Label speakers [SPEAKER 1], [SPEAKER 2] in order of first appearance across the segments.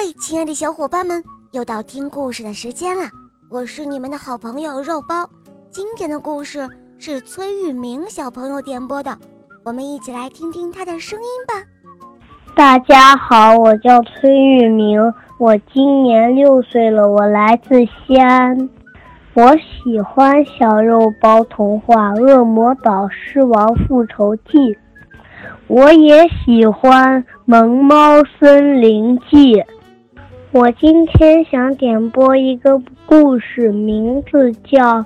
[SPEAKER 1] 嗨亲爱的小伙伴们，又到听故事的时间了。我是你们的好朋友肉包。今天的故事是崔玉明小朋友点播的，我们一起来听听他的声音吧。
[SPEAKER 2] 大家好，我叫崔玉明，我今年六岁了，我来自西安。我喜欢小肉包童话《恶魔岛狮王复仇记》，我也喜欢《萌猫森林记》。我今天想点播一个故事，名字叫《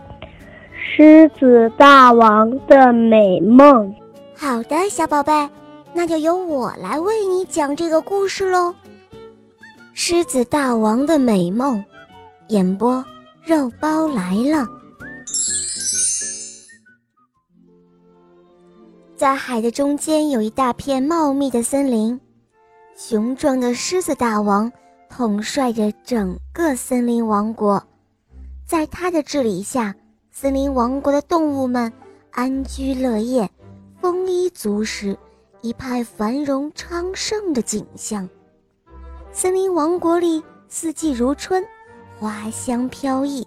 [SPEAKER 2] 狮子大王的美梦》。
[SPEAKER 1] 好的，小宝贝，那就由我来为你讲这个故事喽。《狮子大王的美梦》，演播肉包来了。在海的中间有一大片茂密的森林，雄壮的狮子大王。统帅着整个森林王国，在他的治理下，森林王国的动物们安居乐业，丰衣足食，一派繁荣昌盛的景象。森林王国里四季如春，花香飘逸，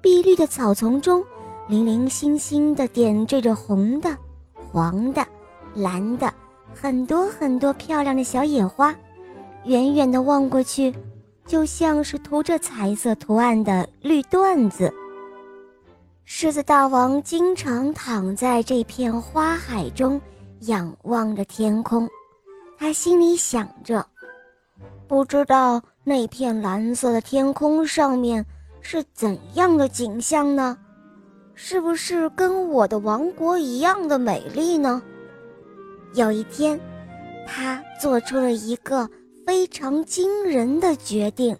[SPEAKER 1] 碧绿的草丛中，零零星星地点缀着红的、黄的、蓝的，很多很多漂亮的小野花。远远的望过去，就像是涂着彩色图案的绿缎子。狮子大王经常躺在这片花海中，仰望着天空。他心里想着：不知道那片蓝色的天空上面是怎样的景象呢？是不是跟我的王国一样的美丽呢？有一天，他做出了一个。非常惊人的决定，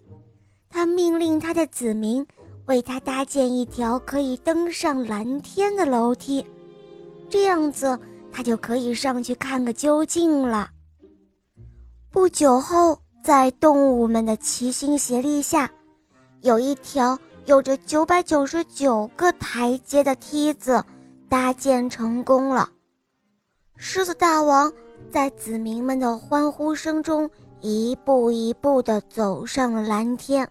[SPEAKER 1] 他命令他的子民为他搭建一条可以登上蓝天的楼梯，这样子他就可以上去看个究竟了。不久后，在动物们的齐心协力下，有一条有着九百九十九个台阶的梯子搭建成功了。狮子大王在子民们的欢呼声中。一步一步地走上了蓝天，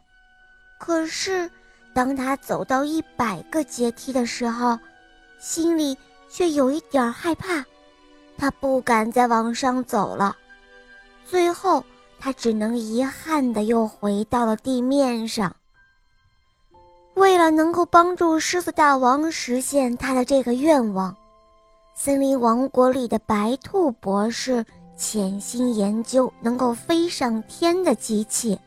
[SPEAKER 1] 可是，当他走到一百个阶梯的时候，心里却有一点害怕，他不敢再往上走了。最后，他只能遗憾地又回到了地面上。为了能够帮助狮子大王实现他的这个愿望，森林王国里的白兔博士。潜心研究能够飞上天的机器。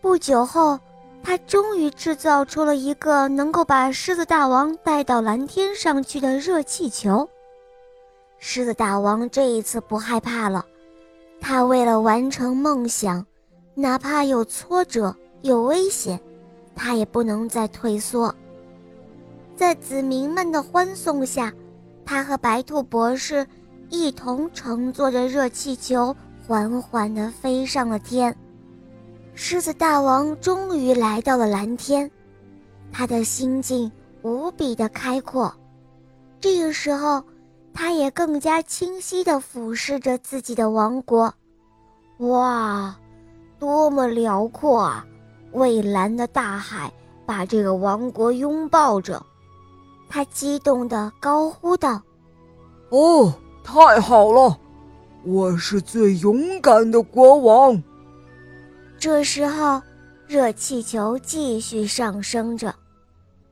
[SPEAKER 1] 不久后，他终于制造出了一个能够把狮子大王带到蓝天上去的热气球。狮子大王这一次不害怕了，他为了完成梦想，哪怕有挫折、有危险，他也不能再退缩。在子民们的欢送下，他和白兔博士。一同乘坐着热气球，缓缓地飞上了天。狮子大王终于来到了蓝天，他的心境无比的开阔。这个时候，他也更加清晰地俯视着自己的王国。哇，多么辽阔啊！蔚蓝的大海把这个王国拥抱着，他激动地高呼道：“
[SPEAKER 3] 哦！”太好了，我是最勇敢的国王。
[SPEAKER 1] 这时候，热气球继续上升着，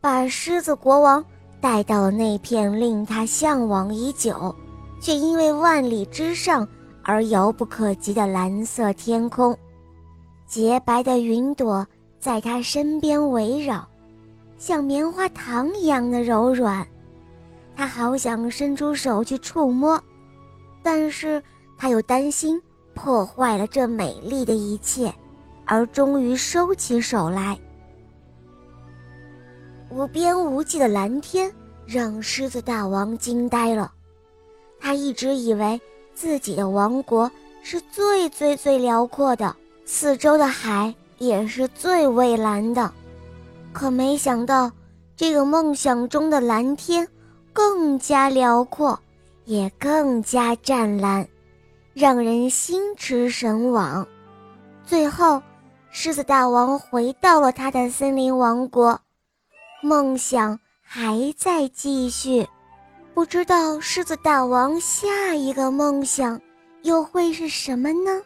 [SPEAKER 1] 把狮子国王带到了那片令他向往已久，却因为万里之上而遥不可及的蓝色天空。洁白的云朵在他身边围绕，像棉花糖一样的柔软。他好想伸出手去触摸，但是他又担心破坏了这美丽的一切，而终于收起手来。无边无际的蓝天让狮子大王惊呆了，他一直以为自己的王国是最最最辽阔的，四周的海也是最蔚蓝的，可没想到这个梦想中的蓝天。更加辽阔，也更加湛蓝，让人心驰神往。最后，狮子大王回到了他的森林王国，梦想还在继续。不知道狮子大王下一个梦想又会是什么呢？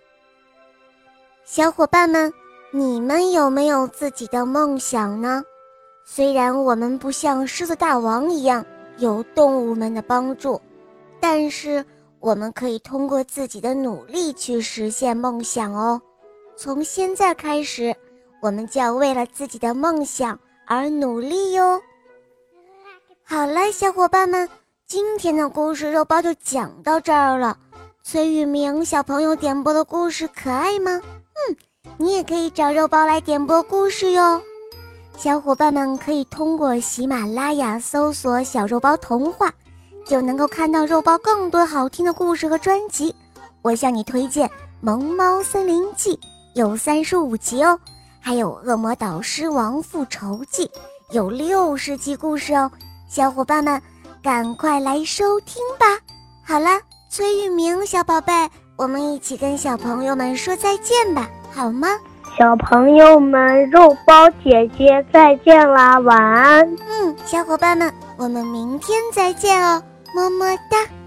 [SPEAKER 1] 小伙伴们，你们有没有自己的梦想呢？虽然我们不像狮子大王一样有动物们的帮助，但是我们可以通过自己的努力去实现梦想哦。从现在开始，我们就要为了自己的梦想而努力哟。好了，小伙伴们，今天的故事肉包就讲到这儿了。崔雨明小朋友点播的故事可爱吗？嗯，你也可以找肉包来点播故事哟。小伙伴们可以通过喜马拉雅搜索“小肉包童话”，就能够看到肉包更多好听的故事和专辑。我向你推荐《萌猫森林记》，有三十五集哦；还有《恶魔导师王复仇记》，有六十集故事哦。小伙伴们，赶快来收听吧！好了，崔玉明小宝贝，我们一起跟小朋友们说再见吧，好吗？
[SPEAKER 2] 小朋友们，肉包姐姐再见啦，晚安。
[SPEAKER 1] 嗯，小伙伴们，我们明天再见哦，么么哒。